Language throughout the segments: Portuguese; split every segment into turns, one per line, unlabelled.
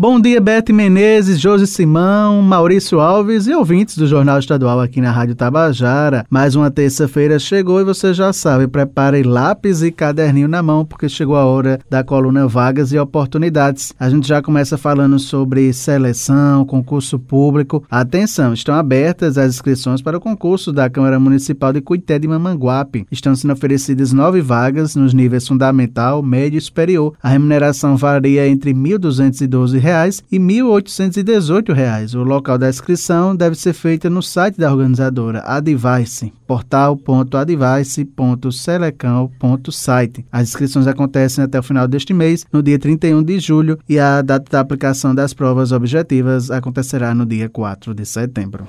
Bom dia, Bete Menezes, Josi Simão, Maurício Alves e ouvintes do Jornal Estadual aqui na Rádio Tabajara. Mais uma terça-feira chegou e você já sabe, prepare lápis e caderninho na mão, porque chegou a hora da coluna Vagas e Oportunidades. A gente já começa falando sobre seleção, concurso público. Atenção, estão abertas as inscrições para o concurso da Câmara Municipal de Cuité de Mamanguape. Estão sendo oferecidas nove vagas nos níveis fundamental, médio e superior. A remuneração varia entre R$ 1.212 reais e R$ 1.818. O local da inscrição deve ser feita no site da organizadora Advice, portal.advice.selecão.site. As inscrições acontecem até o final deste mês, no dia 31 de julho, e a data da aplicação das provas objetivas acontecerá no dia 4 de setembro.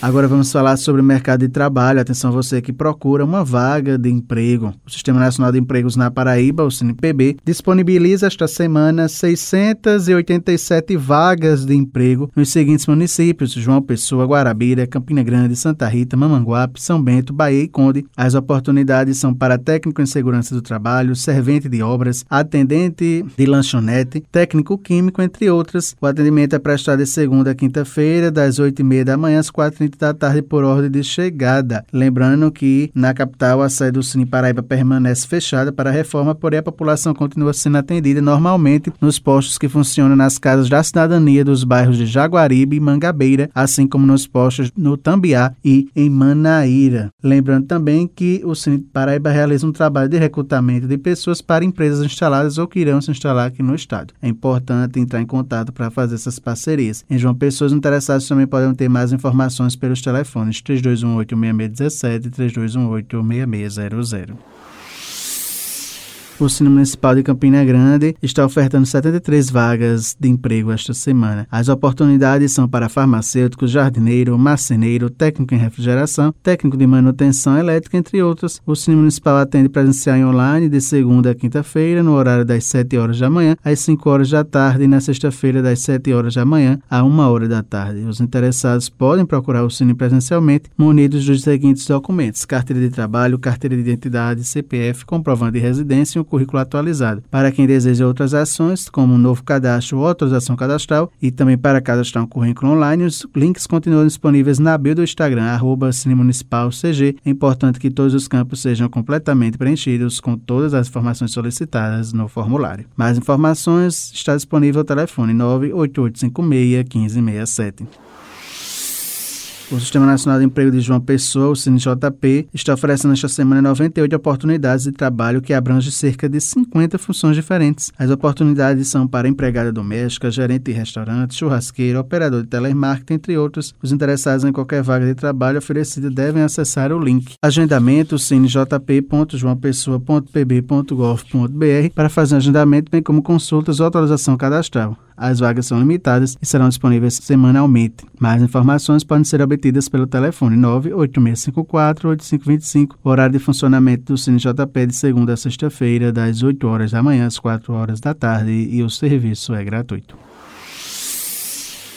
Agora vamos falar sobre o mercado de trabalho. Atenção você que procura uma vaga de emprego. O Sistema Nacional de Empregos na Paraíba, o SINPB, disponibiliza esta semana 687 vagas de emprego nos seguintes municípios: João Pessoa, Guarabira, Campina Grande, Santa Rita, Mamanguape, São Bento, Bahia e Conde. As oportunidades são para técnico em segurança do trabalho, servente de obras, atendente de lanchonete, técnico químico, entre outras. O atendimento é prestado de segunda a quinta-feira, das 8h30 da manhã às 4 da tarde por ordem de chegada. Lembrando que na capital a sede do Cine Paraíba permanece fechada para a reforma, porém a população continua sendo atendida normalmente nos postos que funcionam nas casas da cidadania dos bairros de Jaguaribe e Mangabeira, assim como nos postos no Tambiá e em Manaíra. Lembrando também que o Cine Paraíba realiza um trabalho de recrutamento de pessoas para empresas instaladas ou que irão se instalar aqui no estado. É importante entrar em contato para fazer essas parcerias. Em João Pessoas interessados também podem ter mais informações pelos telefones 3218-6617 e 3218-6600. O Cine Municipal de Campina Grande está ofertando 73 vagas de emprego esta semana. As oportunidades são para farmacêutico, jardineiro, marceneiro, técnico em refrigeração, técnico de manutenção elétrica, entre outros. O Cine Municipal atende presencial e online de segunda a quinta-feira, no horário das 7 horas da manhã às 5 horas da tarde e na sexta-feira das 7 horas da manhã a 1 hora da tarde. Os interessados podem procurar o Cine presencialmente, munidos dos seguintes documentos: carteira de trabalho, carteira de identidade, CPF, comprovante de residência e currículo atualizado. Para quem deseja outras ações, como um novo cadastro ou autorização cadastral, e também para cadastrar um currículo online, os links continuam disponíveis na bio do Instagram, arroba CG. É importante que todos os campos sejam completamente preenchidos com todas as informações solicitadas no formulário. Mais informações está disponível ao telefone 98856 1567. O Sistema Nacional de Emprego de João Pessoa, o CineJP, está oferecendo esta semana 98 oportunidades de trabalho que abrangem cerca de 50 funções diferentes. As oportunidades são para empregada doméstica, gerente de restaurante, churrasqueiro, operador de telemarketing, entre outros. Os interessados em qualquer vaga de trabalho oferecida devem acessar o link agendamento cinejp.joaopessoa.pb.gov.br para fazer um agendamento, bem como consultas ou atualização cadastral. As vagas são limitadas e serão disponíveis semanalmente. Mais informações podem ser obtidas pelo telefone 98654-8525. O horário de funcionamento do Cine JP de segunda a sexta-feira, das 8 horas da manhã às 4 horas da tarde, e o serviço é gratuito.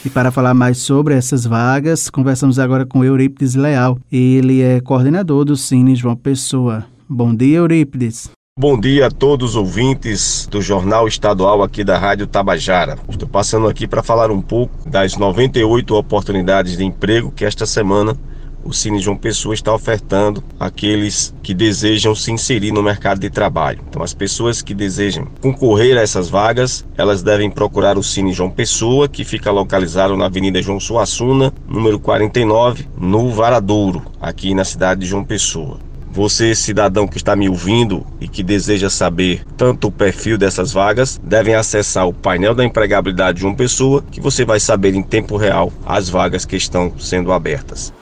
E para falar mais sobre essas vagas, conversamos agora com Eurípides Leal. Ele é coordenador do Cine João Pessoa. Bom dia, Eurípides.
Bom dia a todos os ouvintes do Jornal Estadual aqui da Rádio Tabajara. Estou passando aqui para falar um pouco das 98 oportunidades de emprego que esta semana o Cine João Pessoa está ofertando àqueles que desejam se inserir no mercado de trabalho. Então, as pessoas que desejam concorrer a essas vagas, elas devem procurar o Cine João Pessoa, que fica localizado na Avenida João Suassuna, número 49, no Varadouro, aqui na cidade de João Pessoa. Você, cidadão que está me ouvindo e que deseja saber tanto o perfil dessas vagas, devem acessar o painel da empregabilidade de uma pessoa, que você vai saber em tempo real as vagas que estão sendo abertas.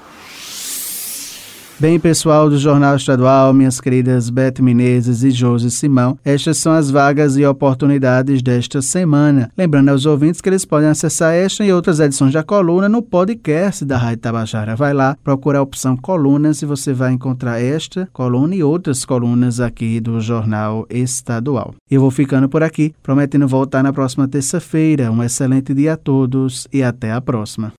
Bem, pessoal do Jornal Estadual, minhas queridas Beth Menezes e Josi Simão, estas são as vagas e oportunidades desta semana. Lembrando aos ouvintes que eles podem acessar esta e outras edições da coluna no podcast da Rádio Tabajara. Vai lá, procura a opção colunas e você vai encontrar esta coluna e outras colunas aqui do Jornal Estadual. Eu vou ficando por aqui, prometendo voltar na próxima terça-feira. Um excelente dia a todos e até a próxima.